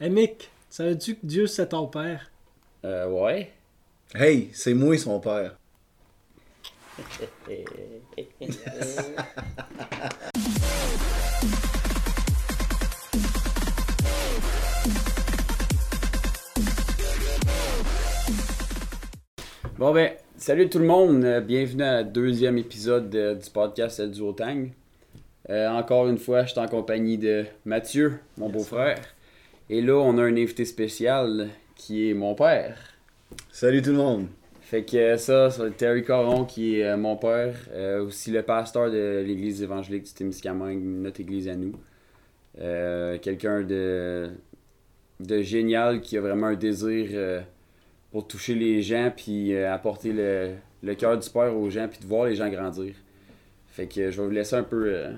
Hey Mick, savais-tu que Dieu c'est ton père? Euh, ouais. Hey, c'est moi son père. Bon ben, salut tout le monde, euh, bienvenue à la deuxième épisode de- du podcast El Duotang. Euh, encore une fois, je suis en compagnie de Mathieu, mon beau-frère. Et là, on a un invité spécial qui est mon père. Salut tout le monde. Fait que ça, c'est Terry Coron qui est euh, mon père, euh, aussi le pasteur de l'église évangélique du Témiscamingue, notre église à nous. Euh, Quelqu'un de, de génial qui a vraiment un désir euh, pour toucher les gens puis apporter le, le cœur du Père aux gens puis de voir les gens grandir. Fait que je vais vous laisser un peu, euh,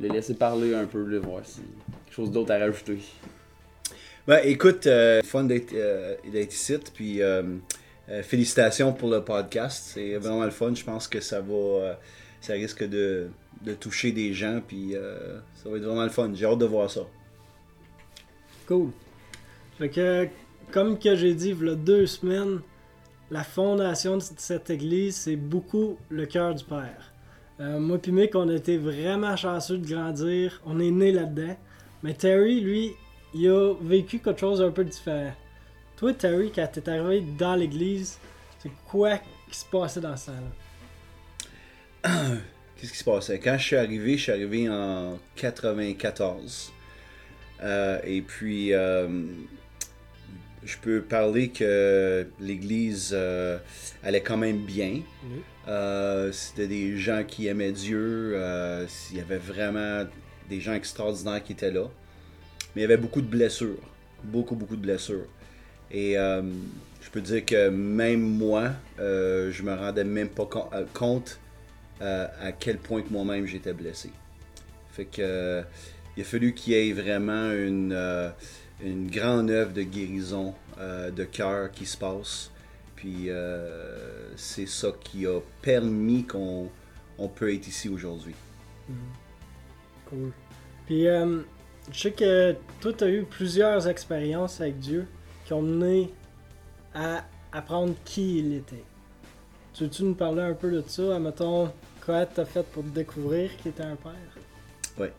le laisser parler un peu, le voir si quelque chose d'autre à rajouter. Ben écoute, euh, fun d'être euh, ici, puis euh, euh, félicitations pour le podcast. C'est vraiment le fun. Je pense que ça va, ça risque de, de toucher des gens, puis ça va être vraiment le fun. J'ai hâte de voir ça. Cool. Fait comme que j'ai dit il y a deux semaines, la fondation de cette église, c'est beaucoup le cœur du Père. Moi puis Mick, on a été vraiment chanceux de grandir. On est né là-dedans. Mais Terry, lui, il a vécu quelque chose un peu différent. Toi, Terry, quand t'es arrivé dans l'église, c'est quoi qui se passait dans ça là Qu'est-ce qui se passait? Quand je suis arrivé, je suis arrivé en 94. Euh, et puis, euh, je peux parler que l'église euh, allait quand même bien. C'était des gens qui aimaient Dieu. il y avait vraiment des gens extraordinaires qui étaient là. Mais il y avait beaucoup de blessures. Beaucoup, beaucoup de blessures. Et euh, je peux dire que même moi, euh, je me rendais même pas euh, compte euh, à quel point que moi-même j'étais blessé. Fait que il a fallu qu'il y ait vraiment une, une grande œuvre de guérison de cœur qui se passe. Puis c'est ça qui a permis qu'on on peut être ici aujourd'hui. Cool. Puis, je sais que toi, tu as eu plusieurs expériences avec Dieu qui ont mené à apprendre qui il était. Tu veux-tu nous parler un peu de ça? Mettons, quoi t'as fait pour te découvrir qu'il était un père? Ouais.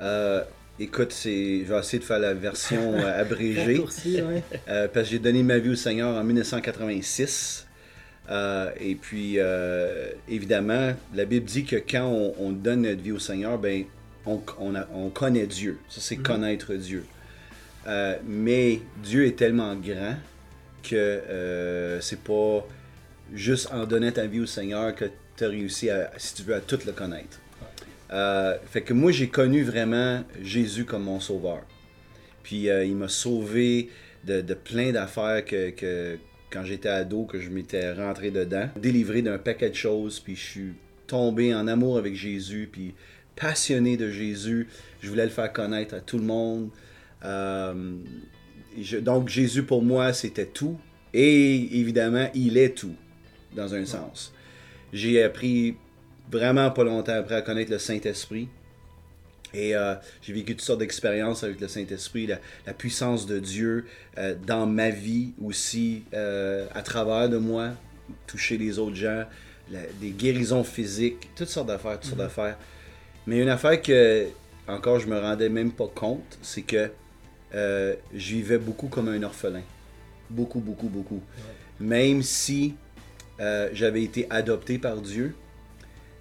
Euh, écoute, c'est, je vais essayer de faire la version euh, abrégée. Ouais. Euh, parce que j'ai donné ma vie au Seigneur en 1986. Euh, et puis, évidemment, la Bible dit que quand on, on donne notre vie au Seigneur, ben, on, on a- on connaît Dieu. Ça, c'est connaître Dieu. Euh, mais Dieu est tellement grand que euh, c'est pas juste en donnant ta vie au Seigneur que tu as réussi, à, si tu veux, à tout le connaître. Euh, fait que moi, j'ai connu vraiment Jésus comme mon sauveur. Puis euh, il m'a sauvé de, de plein d'affaires que, que quand j'étais ado, que je m'étais rentré dedans. Délivré d'un paquet de choses, puis je suis tombé en amour avec Jésus, puis passionné de Jésus. Je voulais le faire connaître à tout le monde. Euh, je- donc Jésus pour moi, c'était tout. Et évidemment, il est tout, dans un sens. J'ai appris vraiment pas longtemps après à connaître le Saint-Esprit. Et euh, j'ai vécu toutes sortes d'expériences avec le Saint-Esprit, la, la puissance de Dieu euh, dans ma vie aussi, euh, à travers de moi, toucher les autres gens, la- des guérisons physiques, toutes sortes d'affaires, toutes sortes d'affaires. Mais une affaire que, encore, je me rendais même pas compte, c'est que euh, je vivais beaucoup comme un orphelin. Beaucoup, beaucoup, beaucoup. Même si euh, j'avais été adopté par Dieu,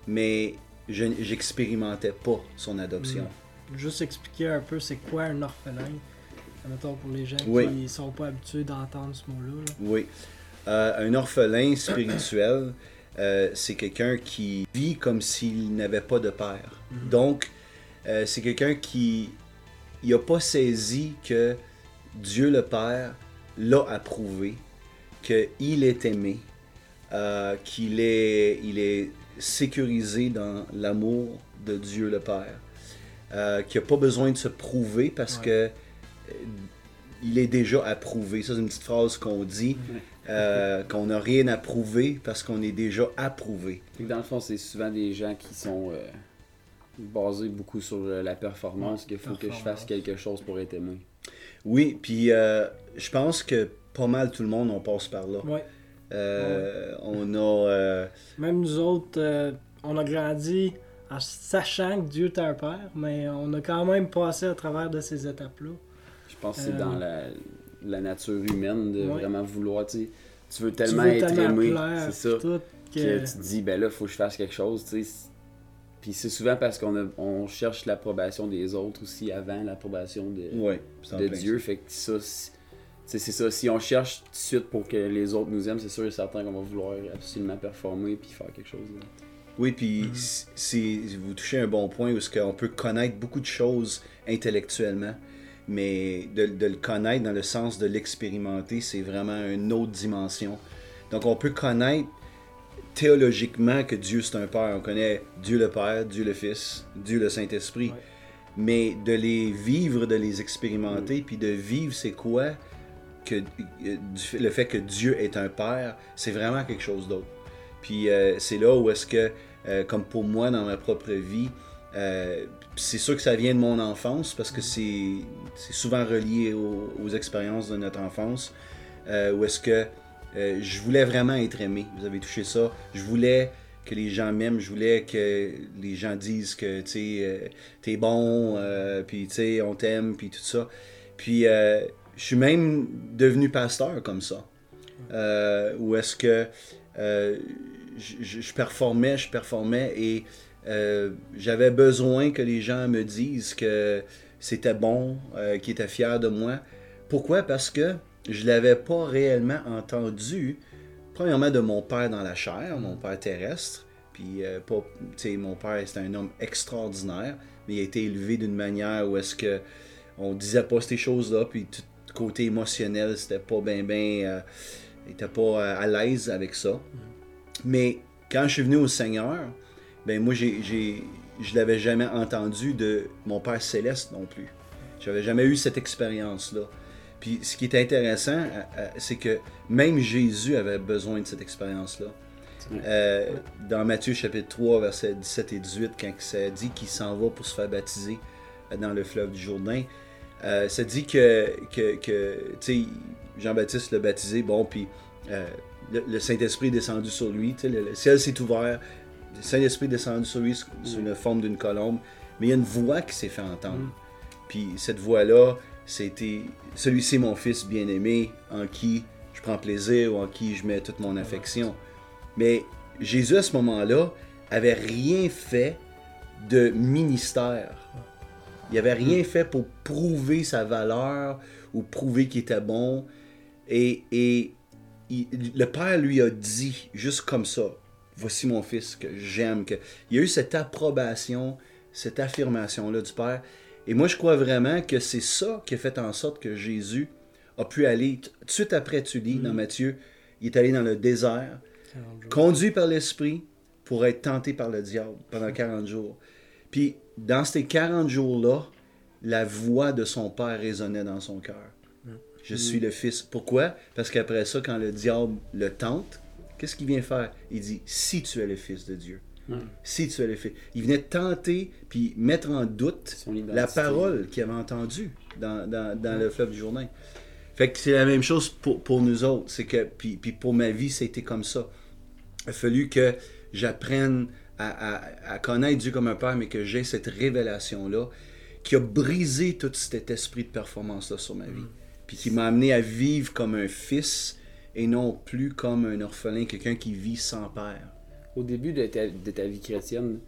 mais je j'expérimentais pas son adoption. Juste expliquer un peu c'est quoi un orphelin? Pour les gens Oui. qui sont pas habitués d'entendre ce mot-là. là. Oui. Euh, un orphelin spirituel, euh, c'est quelqu'un qui vit comme s'il n'avait pas de père. Donc, euh, c'est quelqu'un qui n'a pas saisi que Dieu le Père l'a approuvé, qu'il est aimé, euh, qu'il est, il est sécurisé dans l'amour de Dieu le Père, qu'il n'a pas besoin de se prouver parce Ouais. que il est déjà approuvé. Ça, c'est une petite phrase qu'on dit, euh, qu'on n'a rien à prouver parce qu'on est déjà approuvé. Dans le fond, c'est souvent des gens qui sont euh, basés beaucoup sur euh, la performance, qu'il faut que je fasse quelque chose pour être aimé. Oui, puis euh, je pense que pas mal tout le monde, on passe par là. Ouais. Euh, On a. euh, Même nous autres, euh, on a grandi en sachant que Dieu est un père, mais on a quand même passé à travers de ces étapes-là. Je pense que c'est Euh, dans la, la nature humaine de Ouais. vraiment vouloir, tu sais, tu veux Tu tellement veux être aimé, c'est ça, que que... tu te dis, ben là, faut que je fasse quelque chose, tu sais. Puis c'est souvent parce qu'on a- on cherche l'approbation des autres aussi avant l'approbation de, ouais, de Dieu. Fait que ça, c'est- ça. Si on cherche tout de suite pour que les autres nous aiment, c'est sûr et certain qu'on va vouloir absolument performer puis faire quelque chose. là. Oui, puis c'est vous touchez un bon point où ce qu'on peut connaître beaucoup de choses intellectuellement, mais de, de le connaître dans le sens de l'expérimenter, c'est vraiment une autre dimension. Donc on peut connaître théologiquement que Dieu c'est un Père. On connaît Dieu le Père, Dieu le Fils, Dieu le Saint-Esprit. Ouais. Mais de les vivre, de les expérimenter, puis de vivre c'est quoi que euh, le fait que Dieu est un Père, c'est vraiment quelque chose d'autre. Puis euh, c'est là où est-ce que, euh, comme pour moi dans ma propre vie, euh, c'est sûr que ça vient de mon enfance parce que c'est souvent relié aux, expériences de notre enfance, euh, où est-ce que euh, je voulais vraiment être aimé. Vous avez touché ça. Je voulais que les gens m'aiment. Je voulais que les gens disent que tu euh, t'es bon, euh, puis on t'aime, puis tout ça. Puis euh, je suis même devenu pasteur comme ça. Où est-ce que je- je performais, je performais et euh, j'avais besoin que les gens me disent que c'était bon, euh, qu'ils étaient fiers de moi. Pourquoi? Parce que je l'avais pas réellement entendu, premièrement de mon père dans la chair, mon père terrestre, puis euh, pas, mon père c'était un homme extraordinaire, mais il a été élevé d'une manière où est-ce que on disait pas ces choses-là, puis tout côté émotionnel, c'était pas bien, bien, il était pas euh, à l'aise avec ça. Mais quand je suis venu au Seigneur, ben moi, j'ai, j'ai, je l'avais jamais entendu de mon Père Céleste non plus. J'avais jamais eu cette expérience-là. Puis ce qui est intéressant, euh, euh, c'est que même Jésus avait besoin de cette expérience-là. Euh, dans Matthieu chapitre 3, versets 17 et 18, quand ça dit qu'il s'en va pour se faire baptiser dans le fleuve du Jourdain, euh, ça dit que, que, que tu sais, Jean-Baptiste l'a baptisé, bon, puis euh, le, le Saint-Esprit est descendu sur lui, le, le ciel s'est ouvert, le Saint-Esprit est descendu sur lui sous, la forme d'une colombe, mais il y a une voix qui s'est fait entendre. Mm. Puis cette voix-là, c'était celui-ci mon fils bien-aimé, en qui je prends plaisir ou en qui je mets toute mon affection. Mais Jésus, à ce moment-là, avait rien fait de ministère. Il avait rien fait pour prouver sa valeur ou prouver qu'il était bon. Et, et il- le Père lui a dit, juste comme ça, voici mon fils que j'aime. Que... Il y a eu cette approbation, cette affirmation-là du Père. Et moi, je crois vraiment que c'est ça qui a fait en sorte que Jésus a pu aller, tout de suite après, tu lis dans Matthieu, il est allé dans le désert, conduit par l'Esprit pour être tenté par le diable pendant 40 jours. Puis, dans ces 40 jours-là, la voix de son Père résonnait dans son cœur. Je suis le Fils. Pourquoi? Parce qu'après ça, quand le diable le tente, qu'est-ce qu'il vient faire? Il dit, si tu es le Fils de Dieu. Si tu es le Fils. Il venait tenter, puis mettre en doute la parole qu'il avait entendue dans, dans- dans le fleuve du Jourdain. Fait que c'est la même chose pour, pour nous autres. C'est que, puis, puis pour ma vie, été comme ça. Il a fallu que j'apprenne à, à- à connaître Dieu comme un Père, mais que j'ai cette révélation-là qui a brisé tout cet esprit de performance-là sur ma vie. Puis qui m'a amené à vivre comme un fils et non plus comme un orphelin, quelqu'un qui vit sans père. Au début de ta, de ta vie chrétienne,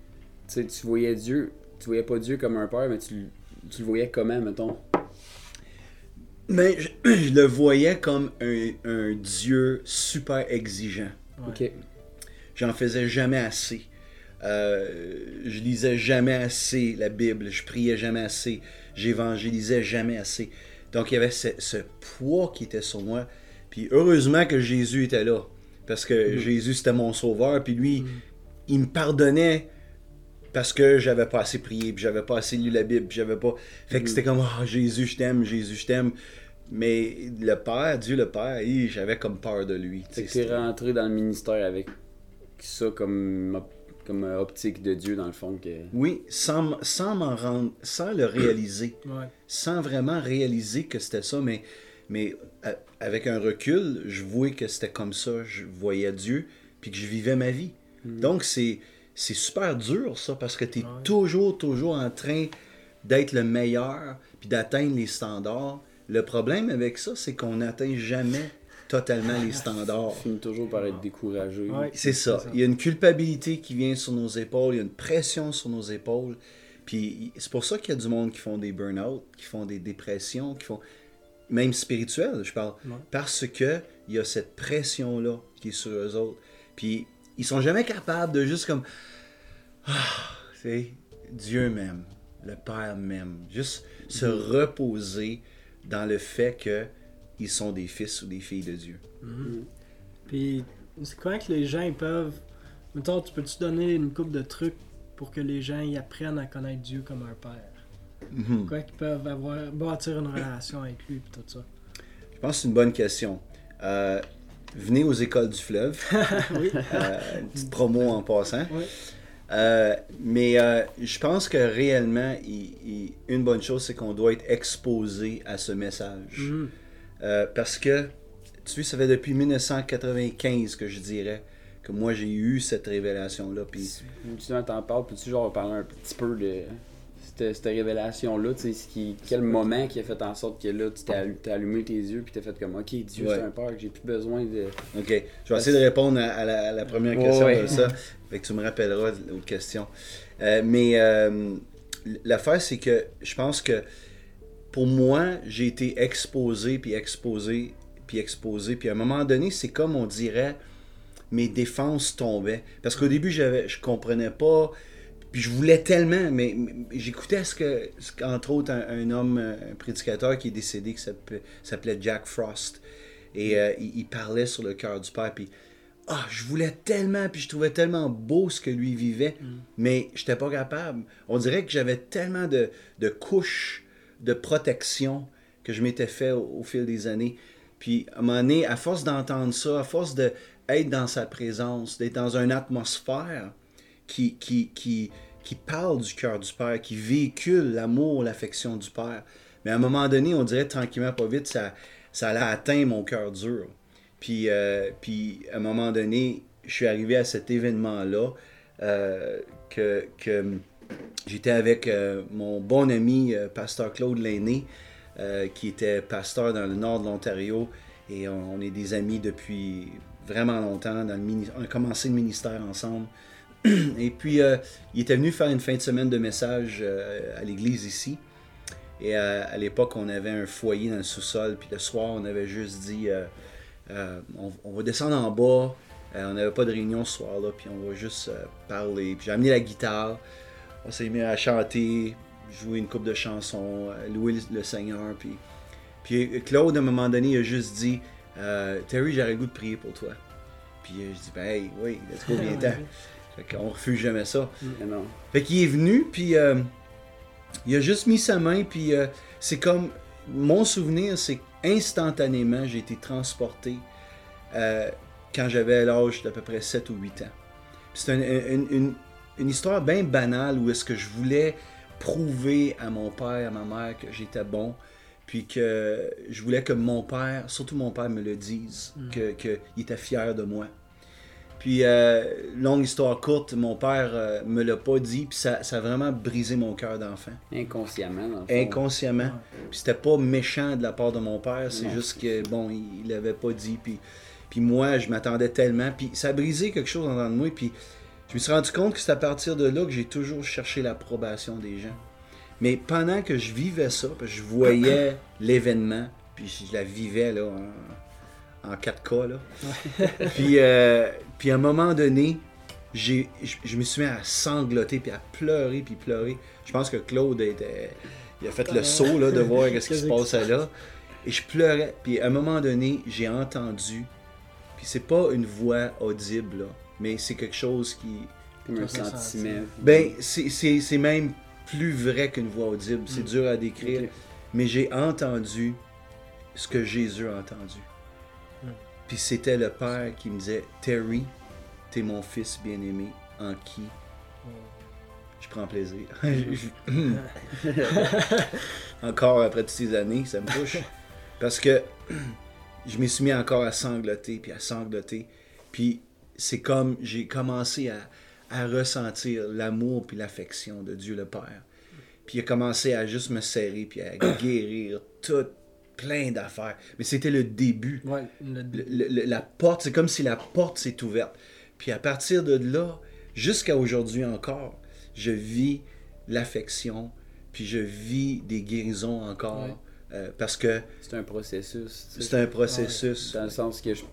tu voyais Dieu, tu voyais pas Dieu comme un père, mais tu, le- tu le voyais comment, mettons? Mais je, je le voyais comme un, un Dieu super exigeant. Ok. J'en faisais jamais assez. Euh, je lisais jamais assez la Bible. Je priais jamais assez. J'évangélisais jamais assez. Donc il y avait ce, ce poids qui était sur moi. Puis heureusement que Jésus était là. Parce que Jésus c'était mon sauveur. Puis lui, il me pardonnait parce que j'avais pas assez prié, puis j'avais pas assez lu la Bible, puis j'avais pas. Fait que c'était comme Ah, Jésus, je t'aime, Jésus, je t'aime. Mais le Père, Dieu le Père, j'avais comme peur de lui. Fait que t'es rentré dans le ministère avec ça comme, comme euh, optique de Dieu dans le fond. Que... Oui, sans, sans m'en rendre, sans le réaliser, Ouais. sans vraiment réaliser que c'était ça, mais, mais a- avec un recul, je voyais que c'était comme ça, je voyais Dieu, puis que je vivais ma vie. Donc c'est c'est super dur ça, parce que tu es Ouais. toujours, toujours en train d'être le meilleur, puis d'atteindre les standards. Le problème avec ça, c'est qu'on n'atteint jamais totalement les standards. On finit toujours par être découragé. Ouais. C'est ça. C'est ça. Il y a une culpabilité qui vient sur nos épaules, il y a une pression sur nos épaules. Puis c'est pour ça qu'il y a du monde qui font des burn-out, qui font des dépressions, qui font même spirituelles, je parle, Ouais. parce que il y a cette pression là qui est sur eux autres. Puis ils sont jamais capables de juste comme ah, tu sais, Dieu m'aime, le Père m'aime, juste se reposer dans le fait que ils sont des fils ou des filles de Dieu. Puis, c'est quoi que les gens ils peuvent. Mettons, tu peux-tu donner une coupe de trucs pour que les gens y apprennent à connaître Dieu comme un père? Mhm. Quoi qu'ils peuvent avoir, bâtir une relation avec lui, puis tout ça. Je pense que c'est une bonne question. Euh, venez aux écoles du fleuve. oui. Euh, une petite promo en passant. Oui. Euh, mais euh, je pense que réellement, il- il- une bonne chose, c'est qu'on doit être exposé à ce message. Mhm. Euh, parce que, tu sais, ça fait depuis 1995 que je dirais que moi j'ai eu cette révélation-là. Puis, Tu t'en parles, peux-tu genre parler un petit peu de cette, cette révélation-là, tu sais, ce qui, quel moment qui a fait en sorte que là, tu t'es allumé tes yeux puis t'as fait comme, ok, Dieu Ouais. c'est un père, que j'ai plus besoin de... ok, je vais essayer de répondre à, à la, à la première question Ouais. de ça. Fait que tu me rappelleras l'autre question. Euh, mais euh, l'affaire, c'est que je pense que pour moi, j'ai été exposé, puis exposé, puis exposé. Puis à un moment donné, c'est comme on dirait, mes défenses tombaient. Parce qu'au début, j'avais, je comprenais pas. Puis je voulais tellement, mais, mais j'écoutais ce que, ce qu'entre autres, un, un homme, un prédicateur qui est décédé, qui s'appelait, Jack Frost. Et euh, il, il parlait sur le cœur du Père. Puis, ah, je voulais tellement, puis je trouvais tellement beau ce que lui vivait, mais j'étais pas capable. On dirait que j'avais tellement de, de couches de protection que je m'étais fait au, au fil des années. Puis, à un moment donné, à force d'entendre ça, à force d'être dans sa présence, d'être dans une atmosphère qui, qui, qui, qui parle du cœur du Père, qui véhicule l'amour, l'affection du Père. Mais à un moment donné, on dirait tranquillement, pas vite, ça, ça allait atteindre mon cœur dur. Puis, euh, puis à un moment donné, je suis arrivé à cet événement-là euh, que, j'étais avec euh, mon bon ami, pasteur Claude Lainé, qui était pasteur dans le nord de l'Ontario. Et on, est des amis depuis vraiment longtemps. Dans le on a commencé le ministère ensemble. Et puis, euh, il était venu faire une fin de semaine de message euh, à l'église ici. Et euh, à l'époque, on avait un foyer dans le sous-sol. Puis le soir, on avait juste dit euh, on, on va descendre en bas. On n'avait pas de réunion ce soir-là. Puis on va juste parler. Puis j'ai amené la guitare. On s'est mis à chanter, jouer une coupe de chansons, louer le, le Seigneur. Puis, puis Claude, à un moment donné, il a juste dit Terry, j'aurais le goût de prier pour toi. Puis je dis Ben, hey, oui, let's go, viens-t'en. Fait qu'on refuse jamais ça. Mais non. Fait qu'il est venu, puis euh, il a juste mis sa main, puis euh, c'est comme. Mon souvenir, c'est instantanément, j'ai été transporté euh, quand j'avais l'âge d'à peu près 7 ou 8 ans. C'est un- une, une- une histoire bien banale où est-ce que je voulais prouver à mon père, à ma mère que j'étais bon, puis que je voulais que mon père, surtout mon père, me le dise, que qu'il était fier de moi. Puis, euh, longue histoire courte, mon père euh, me l'a pas dit, puis ça, ça a vraiment brisé mon cœur d'enfant. Inconsciemment, dans le fond. Inconsciemment. Puis c'était pas méchant de la part de mon père, c'est juste que, bon, il l'avait pas dit, puis, puis moi, je m'attendais tellement, puis ça a brisé quelque chose en dedans de moi, puis je me suis rendu compte que c'est à partir de là que j'ai toujours cherché l'approbation des gens. Mais pendant que je vivais ça, parce que je voyais l'événement, puis je la vivais là, en, en 4K, là. puis, euh, puis à un moment donné, j'ai, je, je me suis mis à sangloter, puis à pleurer, puis pleurer. Je pense que Claude était, il a fait le saut là, de voir ce qui se passait là. Et je pleurais. Puis à un moment donné, j'ai entendu, puis c'est pas une voix audible, là, mais c'est quelque chose qui, Comme un sentiment. ben, c'est- c'est c'est même plus vrai qu'une voix audible. C'est Mm. dur à décrire. Mais j'ai entendu ce que Jésus a entendu. Mm. Puis c'était le Père qui me disait Terry, t'es mon fils bien-aimé. en qui? Je prends plaisir. encore après toutes ces années, ça me touche. Parce que je me suis mis encore à sangloter, puis à sangloter. Puis c'est comme j'ai commencé à, à ressentir l'amour puis l'affection de Dieu le Père. Puis il a commencé à juste me serrer, puis à guérir tout plein d'affaires. Mais c'était le début. Ouais, le- Le- le- la porte, c'est comme si la porte s'est ouverte. Puis à partir de là, jusqu'à aujourd'hui encore, je vis l'affection, puis je vis des guérisons encore. Ouais. euh, parce que C'est un processus. tu sais. c'est un processus. Dans le sens que je. Tu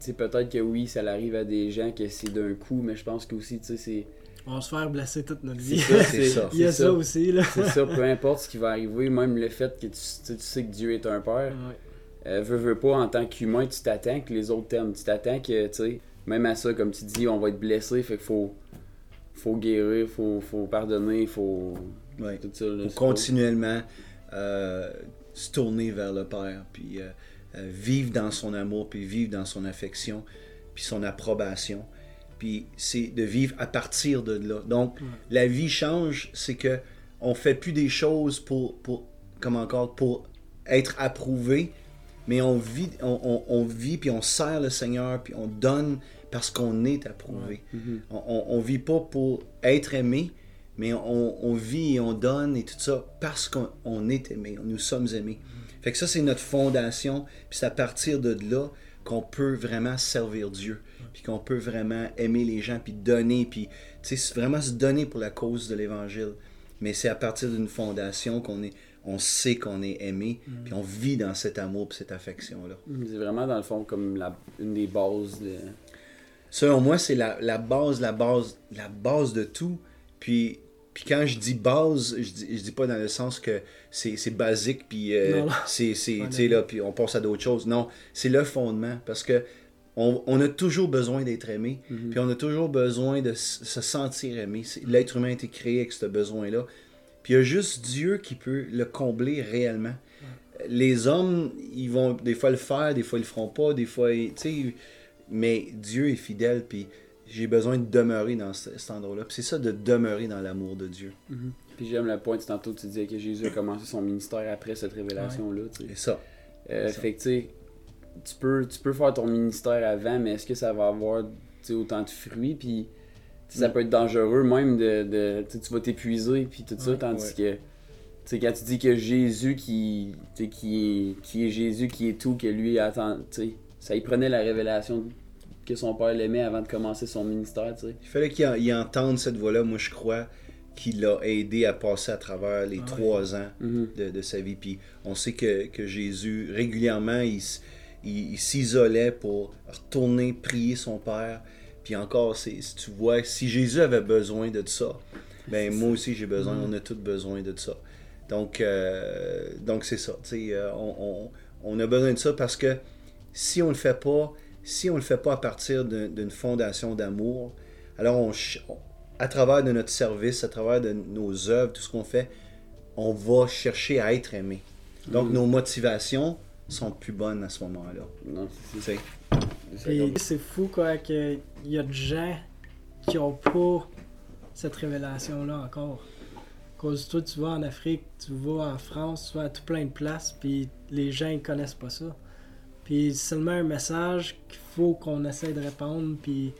sais, peut-être que oui, ça arrive à des gens que c'est d'un coup, mais je pense que aussi, tu sais, c'est. On va se faire blesser toute notre C'est vie. ça, C'est ça. Il y a ça aussi, là. C'est ça, peu importe ce qui va arriver, même le fait que tu, tu sais- que Dieu est un père, Ouais. euh, veux, veux pas, en tant qu'humain, tu t'attends que les autres t'aiment. Tu t'attends que, tu sais, même à ça, comme tu dis, on va être blessé, fait qu'il faut, faut guérir, faut, faut pardonner, faut. Ouais. Tout ça. là, Faut continuellement euh, se tourner vers le Père, puis euh, euh, vivre dans son amour, puis vivre dans son affection, puis son approbation. Puis c'est de vivre à partir de là. Donc, la vie change, c'est que on fait plus des choses pour, pour comme encore, pour être approuvé, mais on vit, on, on- on vit, puis on sert le Seigneur, puis on donne parce qu'on est approuvé. Mhm. On, on, on vit pas pour être aimé, mais on, on vit et on donne et tout ça parce qu'on on est aimé, nous sommes aimés. Fait que ça, c'est notre fondation, puis c'est à partir de là qu'on peut vraiment servir Dieu, puis qu'on peut vraiment aimer les gens, puis donner, puis tu sais, c'est vraiment se donner pour la cause de l'Évangile. Mais c'est à partir d'une fondation qu'on est, on sait qu'on est aimé, puis on vit dans cet amour, puis cette affection-là. C'est vraiment, dans le fond, comme la, une des bases. De... Selon moi, c'est la, la base, la base, la base de tout. Puis, puis quand je dis base, je dis, je dis pas dans le sens que c'est basique, puis euh, c'est, là, puis on passe à d'autres choses. Non, c'est le fondement, parce que on, on a toujours besoin d'être aimé, puis on a toujours besoin de se sentir aimé. L'être humain a été créé avec ce besoin-là. Puis il y a juste Dieu qui peut le combler réellement. Les hommes, ils vont des fois le faire, des fois ils le feront pas, des fois, tu sais, mais Dieu est fidèle, puis j'ai besoin de demeurer dans ce- cet endroit-là. Puis c'est ça, de demeurer dans l'amour de Dieu. Puis j'aime le point, tu- tantôt tu disais que Jésus a commencé son ministère après cette révélation-là. C'est ça. Euh, Ça. fait que tu peux, tu peux faire ton ministère avant, mais est-ce que ça va avoir autant de fruits? Puis ça Mm. peut être dangereux même de. de tu vas t'épuiser, puis tout ça, Ouais. tandis Ouais. que. Quand tu dis que Jésus qui, qui, est, qui est Jésus, qui est tout, que lui attend, ça y prenait la révélation que son père l'aimait avant de commencer son ministère, tu sais. Il fallait qu'il en- il entende cette voix-là. Moi, je crois qu'il l'a aidé à passer à travers les Ouais. trois ans Mhm. de, de sa vie. Puis on sait que, que Jésus, régulièrement, il, s- il- il s'isolait pour retourner prier son Père. Puis encore, si tu vois, si Jésus avait besoin de ça, ben moi aussi j'ai besoin, on a tous besoin de ça. Donc, euh, donc c'est ça. tu sais, euh, on, on- on a besoin de ça parce que si on le fait pas, si on le fait pas à partir d'un- d'une fondation d'amour, alors on, à travers de notre service, à travers de nos œuvres, tout ce qu'on fait, on va chercher à être aimé. Donc Mhm. nos motivations sont plus bonnes à ce moment-là. C'est fou quoi qu'il y a de gens qui ont pas cette révélation-là encore. Cause toi tu vas en Afrique, tu vas en France, tu vas à tout plein de places, puis les gens ils connaissent pas ça. Puis c'est seulement un message qu'il faut qu'on essaie de répandre, puis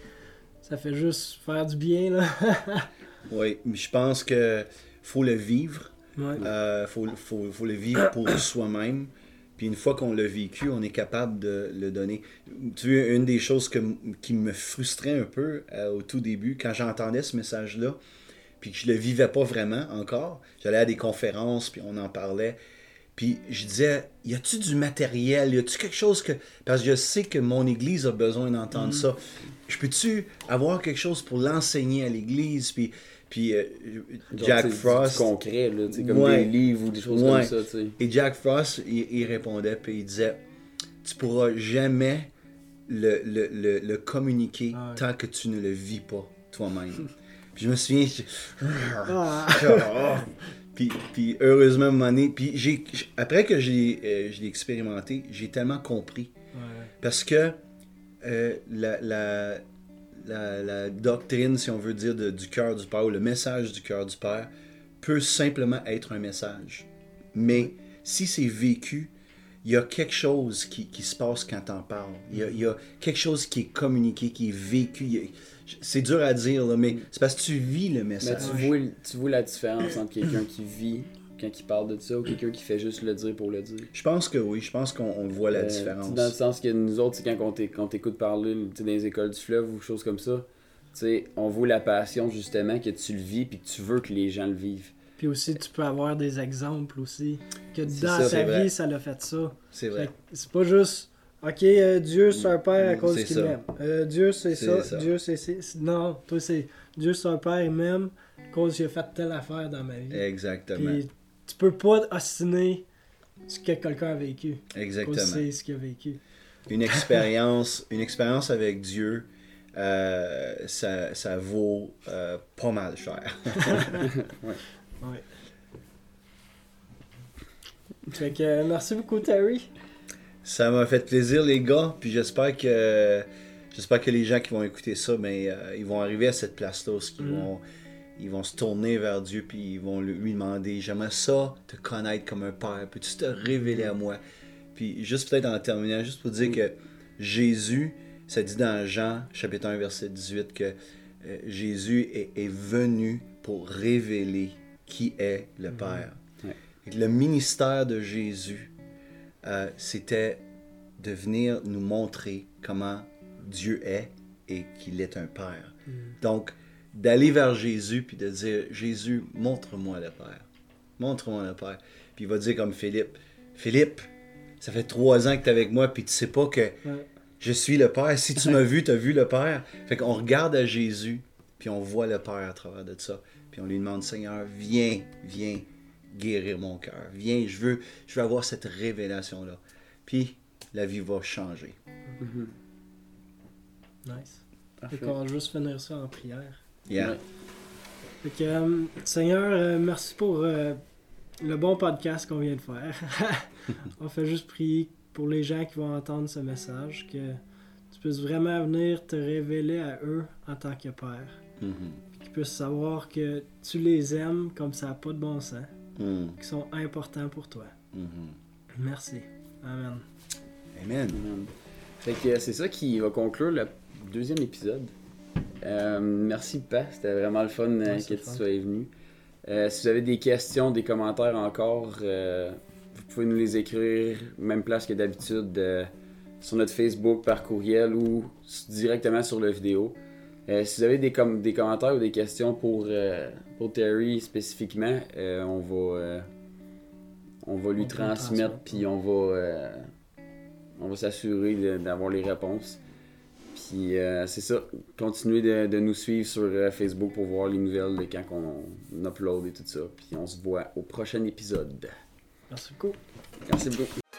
ça fait juste faire du bien là. Oui, mais je pense que faut le vivre. ouais. Euh, faut, faut, faut le vivre pour soi-même. Puis une fois qu'on l'a vécu, on est capable de le donner. Tu vois, une des choses que, qui me frustrait un peu euh, au tout début, quand j'entendais ce message-là, puis que je le vivais pas vraiment encore, j'allais à des conférences, puis on en parlait. Puis je disais, y a-tu du matériel? Y a-tu quelque chose que. Parce que je sais que mon église a besoin d'entendre ça. Je peux-tu avoir quelque chose pour l'enseigner à l'église? Puis, puis euh, Jack du- Frost. Du concret, là, comme Ouais. des livres ou des choses Ouais. comme ça, tu sais. Et Jack Frost, il, il répondait, puis il disait Tu pourras jamais le, le, le, le communiquer Ah ouais. tant que tu ne le vis pas toi-même. puis je me souviens, je- Ah. Ah. puis, puis heureusement, donné, puis j'ai, après que j'ai, euh, je l'ai expérimenté, j'ai tellement compris. Ouais. Parce que euh, la, la- la, la doctrine, si on veut dire, de- du cœur du Père, ou le message du cœur du Père, peut simplement être un message. Mais si c'est vécu, il y a quelque chose qui, qui se passe quand t'en parles. Il y, a, il y a quelque chose qui est communiqué, qui est vécu. C'est dur à dire, là, mais c'est parce que tu vis le Mais message. tu vois, tu vois la différence entre quelqu'un qui vit quand il parle de ça ou quelqu'un qui fait juste le dire pour le dire. Je pense que oui, je pense qu'on on voit la Euh, différence. Dans le sens que nous autres, quand on t'écoute parler dans les écoles du fleuve ou choses comme ça, on voit la passion justement que tu le vis puis que tu veux que les gens le vivent. Puis aussi, tu peux avoir des exemples aussi. Que dans vrai. vie, ça l'a fait ça. C'est vrai. C'est pas juste, ok, euh, Dieu c'est un père à Mm, cause qu'il m'aime. Euh, Dieu c'est ça, ça. Dieu c'est Non, toi c'est Dieu c'est un père, il m'aime à cause qu'il a fait telle affaire dans ma vie. Exactement. Puis tu peux pas ostiner ce que quelqu'un a vécu. Exactement. c'est ce qu'il a vécu. Une expérience, une expérience avec Dieu, euh, ça, ça vaut euh, pas mal cher. Ouais. Fait que euh, merci beaucoup Terry. Ça m'a fait plaisir, les gars. Puis j'espère que j'espère que les gens qui vont écouter ça, mais euh, ils vont arriver à cette place-là, ils Mm. vont ils vont se tourner vers Dieu puis ils vont lui demander J'aimerais ça te connaître comme un père. Peux-tu te révéler à moi? Puis juste peut-être en terminant, juste pour dire que Jésus, ça dit dans Jean chapitre 1 verset 18 que euh, Jésus est, est venu pour révéler qui est le Père. Et que le ministère de Jésus, euh, c'était de venir nous montrer comment Dieu est et qu'il est un Père. Donc, d'aller vers Jésus puis de dire Jésus, montre-moi le Père. Montre-moi le Père. Puis il va dire comme Philippe Philippe, ça fait trois ans que tu es avec moi puis tu sais pas que Ouais. je suis le Père. Si tu m'as vu, tu as vu le Père. Fait qu'on regarde à Jésus puis on voit le Père à travers de ça. Puis on lui demande Seigneur, viens, viens guérir mon cœur. Viens, je veux, je veux avoir cette révélation-là. Puis la vie va changer. Nice. Parfait. Fait qu'on va juste finir ça en prière. Yeah. Ouais. Fait que, euh, Seigneur, euh, merci pour euh, le bon podcast qu'on vient de faire. On fait juste prier pour les gens qui vont entendre ce message, que tu puisses vraiment venir te révéler à eux en tant que Père. Mhm. Qu'ils puissent savoir que tu les aimes comme ça n'a pas de bon sens, Mhm. qui sont importants pour toi. Mhm. Merci. Amen. Amen. Amen. Fait que c'est ça qui va conclure le deuxième épisode. Euh, merci Pa, c'était vraiment le fun euh, Ouais, que tu fun. sois venu. Euh, si vous avez des questions, des commentaires encore, euh, vous pouvez nous les écrire, même place que d'habitude, euh, sur notre Facebook, par courriel ou directement sur la vidéo. Euh, si vous avez des, com- des commentaires ou des questions pour, euh, pour Terry spécifiquement, euh, on va, on va lui On transmettre, puis on va, on va s'assurer d'avoir les réponses. Puis c'est ça, continuez de, de nous suivre sur Facebook pour voir les nouvelles de quand on, on upload et tout ça. Puis on se voit au prochain épisode. Merci beaucoup. Merci beaucoup.